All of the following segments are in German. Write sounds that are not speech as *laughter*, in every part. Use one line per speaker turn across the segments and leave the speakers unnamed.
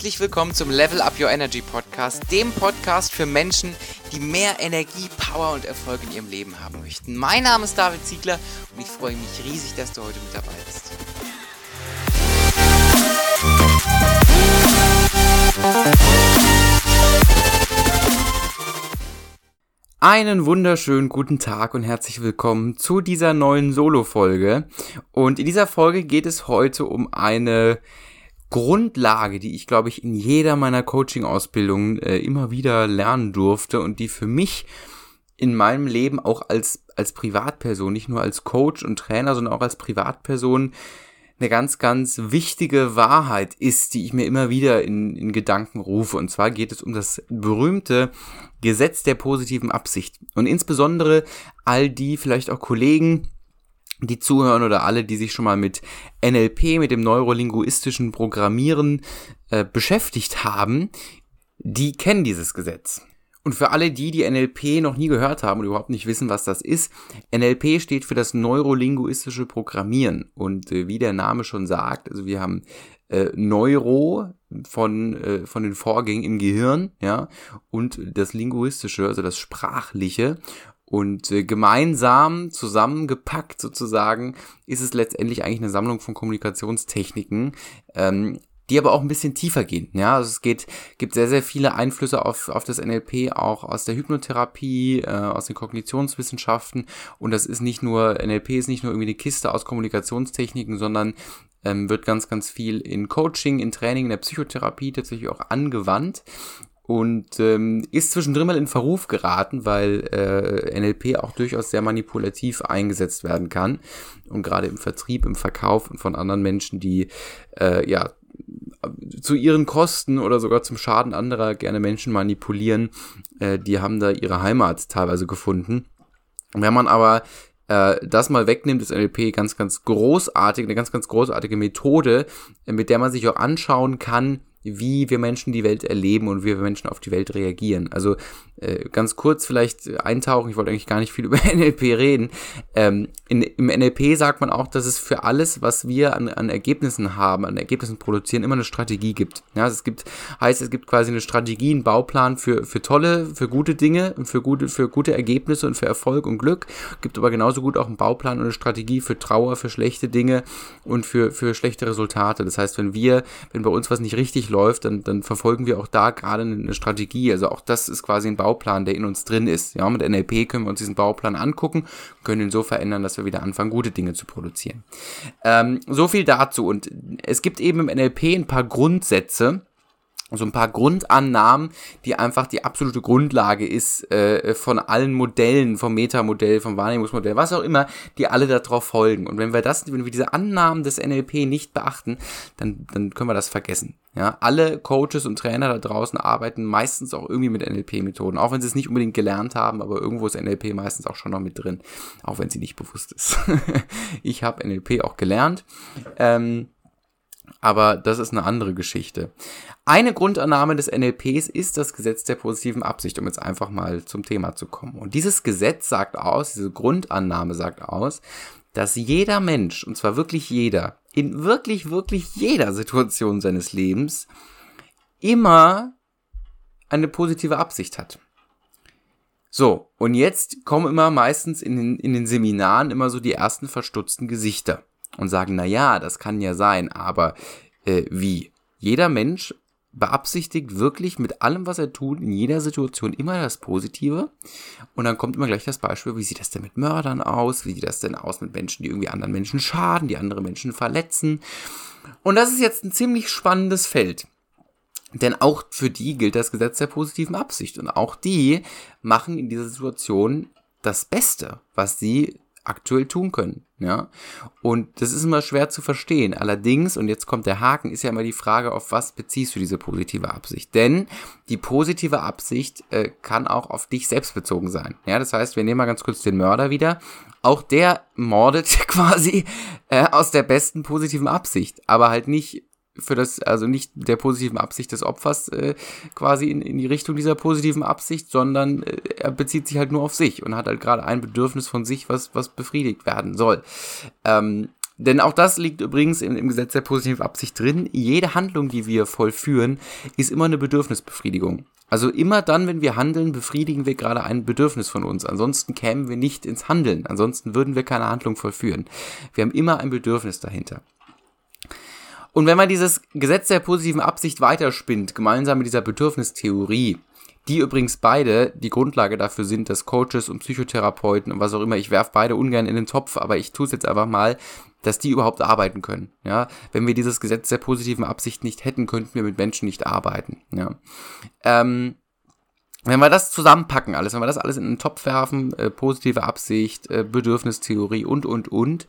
Herzlich willkommen zum Level Up Your Energy Podcast, dem Podcast für Menschen, die mehr Energie, Power und Erfolg in ihrem Leben haben möchten. Mein Name ist David Ziegler und ich freue mich riesig, dass du heute mit dabei bist. Einen wunderschönen guten Tag und herzlich willkommen zu dieser neuen Solo-Folge. Und in dieser Folge geht es heute um eine Grundlage, die ich, glaube ich, in jeder meiner Coaching-Ausbildungen äh, immer wieder lernen durfte und die für mich in meinem Leben auch als, als Privatperson, nicht nur als Coach und Trainer, sondern auch als Privatperson eine ganz, ganz wichtige Wahrheit ist, die ich mir immer wieder in, in Gedanken rufe. Und zwar geht es um das berühmte Gesetz der positiven Absicht. Und insbesondere all die vielleicht auch Kollegen, die zuhören oder alle, die sich schon mal mit NLP, mit dem neurolinguistischen Programmieren äh, beschäftigt haben, die kennen dieses Gesetz. Und für alle die, die NLP noch nie gehört haben und überhaupt nicht wissen, was das ist, NLP steht für das neurolinguistische Programmieren. Und äh, wie der Name schon sagt, also wir haben äh, Neuro von, äh, von den Vorgängen im Gehirn, ja, und das Linguistische, also das Sprachliche. Und äh, gemeinsam zusammengepackt sozusagen ist es letztendlich eigentlich eine Sammlung von Kommunikationstechniken, ähm, die aber auch ein bisschen tiefer gehen. Ja, also es geht, gibt sehr, sehr viele Einflüsse auf, auf das NLP, auch aus der Hypnotherapie, äh, aus den Kognitionswissenschaften. Und das ist nicht nur, NLP ist nicht nur irgendwie eine Kiste aus Kommunikationstechniken, sondern ähm, wird ganz, ganz viel in Coaching, in Training, in der Psychotherapie tatsächlich auch angewandt und ähm, ist zwischendrin mal in Verruf geraten, weil äh, NLP auch durchaus sehr manipulativ eingesetzt werden kann und gerade im Vertrieb, im Verkauf und von anderen Menschen, die äh, ja zu ihren Kosten oder sogar zum Schaden anderer gerne Menschen manipulieren, äh, die haben da ihre Heimat teilweise gefunden. Wenn man aber äh, das mal wegnimmt, ist NLP ganz, ganz großartig, eine ganz, ganz großartige Methode, mit der man sich auch anschauen kann, wie wir Menschen die Welt erleben und wie wir Menschen auf die Welt reagieren. Also ganz kurz vielleicht eintauchen, ich wollte eigentlich gar nicht viel *laughs* über NLP reden. Ähm, in, Im NLP sagt man auch, dass es für alles, was wir an, an Ergebnissen haben, an Ergebnissen produzieren, immer eine Strategie gibt. Ja, also es gibt, heißt, es gibt quasi eine Strategie, einen Bauplan für, für tolle, für gute Dinge, für gute, für gute Ergebnisse und für Erfolg und Glück. Gibt aber genauso gut auch einen Bauplan und eine Strategie für Trauer, für schlechte Dinge und für, für schlechte Resultate. Das heißt, wenn wir, wenn bei uns was nicht richtig läuft, dann, dann verfolgen wir auch da gerade eine Strategie. Also auch das ist quasi ein Bauplan Bauplan, der in uns drin ist. Ja, mit NLP können wir uns diesen Bauplan angucken, können ihn so verändern, dass wir wieder anfangen, gute Dinge zu produzieren. Ähm, so viel dazu. Und es gibt eben im NLP ein paar Grundsätze, so ein paar Grundannahmen, die einfach die absolute Grundlage ist äh, von allen Modellen, vom Metamodell, vom Wahrnehmungsmodell, was auch immer, die alle darauf folgen. Und wenn wir das, wenn wir diese Annahmen des NLP nicht beachten, dann, dann können wir das vergessen. Ja, alle Coaches und Trainer da draußen arbeiten meistens auch irgendwie mit NLP-Methoden, auch wenn sie es nicht unbedingt gelernt haben, aber irgendwo ist NLP meistens auch schon noch mit drin, auch wenn sie nicht bewusst ist. *laughs* ich habe NLP auch gelernt. Ähm, aber das ist eine andere Geschichte. Eine Grundannahme des NLPs ist das Gesetz der positiven Absicht, um jetzt einfach mal zum Thema zu kommen. Und dieses Gesetz sagt aus, diese Grundannahme sagt aus, dass jeder Mensch, und zwar wirklich jeder, in wirklich, wirklich jeder Situation seines Lebens immer eine positive Absicht hat. So, und jetzt kommen immer meistens in den, in den Seminaren immer so die ersten verstutzten Gesichter und sagen, na ja, das kann ja sein, aber äh, wie? Jeder Mensch beabsichtigt wirklich mit allem, was er tut, in jeder Situation immer das Positive. Und dann kommt immer gleich das Beispiel, wie sieht das denn mit Mördern aus? Wie sieht das denn aus mit Menschen, die irgendwie anderen Menschen schaden, die andere Menschen verletzen? Und das ist jetzt ein ziemlich spannendes Feld. Denn auch für die gilt das Gesetz der positiven Absicht. Und auch die machen in dieser Situation das Beste, was sie aktuell tun können. Ja, und das ist immer schwer zu verstehen. Allerdings, und jetzt kommt der Haken, ist ja immer die Frage, auf was beziehst du diese positive Absicht? Denn die positive Absicht äh, kann auch auf dich selbst bezogen sein. Ja, das heißt, wir nehmen mal ganz kurz den Mörder wieder. Auch der mordet *laughs* quasi äh, aus der besten positiven Absicht, aber halt nicht für das, also nicht der positiven Absicht des Opfers äh, quasi in, in die Richtung dieser positiven Absicht, sondern äh, er bezieht sich halt nur auf sich und hat halt gerade ein Bedürfnis von sich, was, was befriedigt werden soll. Ähm, Denn auch das liegt übrigens im, im Gesetz der positiven Absicht drin. Jede Handlung, die wir vollführen, ist immer eine Bedürfnisbefriedigung. Also immer dann, wenn wir handeln, befriedigen wir gerade ein Bedürfnis von uns. Ansonsten kämen wir nicht ins Handeln. Ansonsten würden wir keine Handlung vollführen. Wir haben immer ein Bedürfnis dahinter. Und wenn man dieses Gesetz der positiven Absicht weiterspinnt, gemeinsam mit dieser Bedürfnistheorie, die übrigens beide die Grundlage dafür sind, dass Coaches und Psychotherapeuten und was auch immer, ich werfe beide ungern in den Topf, aber ich tue es jetzt einfach mal, dass die überhaupt arbeiten können. Ja, wenn wir dieses Gesetz der positiven Absicht nicht hätten, könnten wir mit Menschen nicht arbeiten. Ja, ähm, wenn wir das zusammenpacken, alles, wenn wir das alles in einen Topf werfen, äh, positive Absicht, äh, Bedürfnistheorie und und und,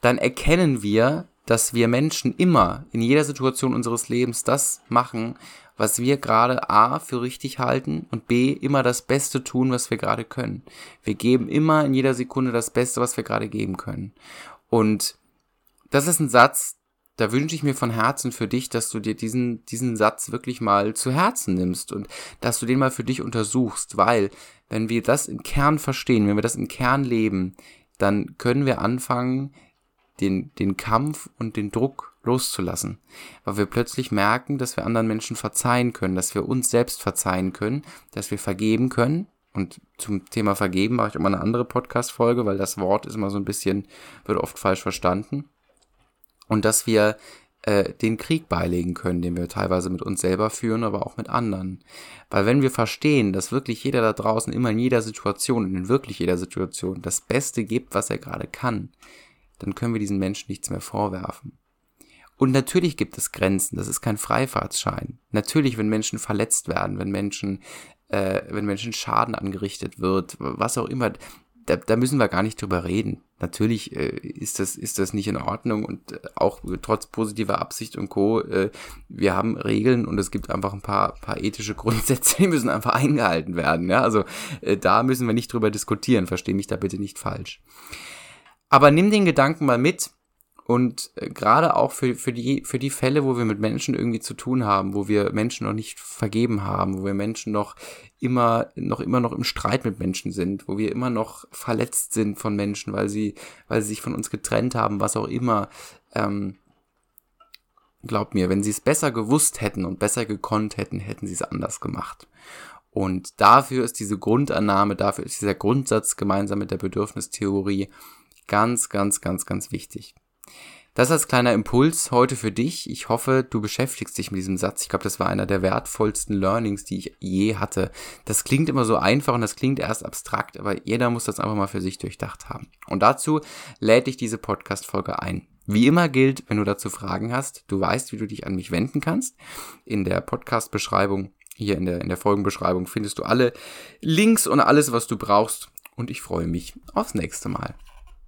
dann erkennen wir, dass wir Menschen immer in jeder Situation unseres Lebens das machen, was wir gerade A für richtig halten und B immer das Beste tun, was wir gerade können. Wir geben immer in jeder Sekunde das Beste, was wir gerade geben können. Und das ist ein Satz, da wünsche ich mir von Herzen für dich, dass du dir diesen, diesen Satz wirklich mal zu Herzen nimmst und dass du den mal für dich untersuchst, weil wenn wir das im Kern verstehen, wenn wir das im Kern leben, dann können wir anfangen, den, den Kampf und den Druck loszulassen. Weil wir plötzlich merken, dass wir anderen Menschen verzeihen können, dass wir uns selbst verzeihen können, dass wir vergeben können und zum Thema Vergeben mache ich immer eine andere Podcast-Folge, weil das Wort ist immer so ein bisschen, wird oft falsch verstanden. Und dass wir äh, den Krieg beilegen können, den wir teilweise mit uns selber führen, aber auch mit anderen. Weil wenn wir verstehen, dass wirklich jeder da draußen immer in jeder Situation, in wirklich jeder Situation, das Beste gibt, was er gerade kann, dann können wir diesen Menschen nichts mehr vorwerfen. Und natürlich gibt es Grenzen, das ist kein Freifahrtsschein. Natürlich, wenn Menschen verletzt werden, wenn Menschen äh, wenn Menschen Schaden angerichtet wird, was auch immer, da, da müssen wir gar nicht drüber reden. Natürlich äh, ist, das, ist das nicht in Ordnung und äh, auch trotz positiver Absicht und Co. Äh, wir haben Regeln und es gibt einfach ein paar, paar ethische *laughs* Grundsätze, die müssen einfach eingehalten werden. Ja? Also äh, da müssen wir nicht drüber diskutieren, verstehe mich da bitte nicht falsch. Aber nimm den Gedanken mal mit, und äh, gerade auch für, für, die, für die Fälle, wo wir mit Menschen irgendwie zu tun haben, wo wir Menschen noch nicht vergeben haben, wo wir Menschen noch immer, noch immer noch im Streit mit Menschen sind, wo wir immer noch verletzt sind von Menschen, weil sie, weil sie sich von uns getrennt haben, was auch immer. Ähm, glaubt mir, wenn sie es besser gewusst hätten und besser gekonnt hätten, hätten sie es anders gemacht. Und dafür ist diese Grundannahme, dafür ist dieser Grundsatz gemeinsam mit der Bedürfnistheorie ganz, ganz, ganz, ganz wichtig. Das als kleiner Impuls heute für dich. Ich hoffe, du beschäftigst dich mit diesem Satz. Ich glaube, das war einer der wertvollsten Learnings, die ich je hatte. Das klingt immer so einfach und das klingt erst abstrakt, aber jeder muss das einfach mal für sich durchdacht haben. Und dazu lädt dich diese Podcast-Folge ein. Wie immer gilt, wenn du dazu Fragen hast, du weißt, wie du dich an mich wenden kannst. In der Podcast-Beschreibung, hier in der, in der Folgenbeschreibung findest du alle Links und alles, was du brauchst. Und ich freue mich aufs nächste Mal.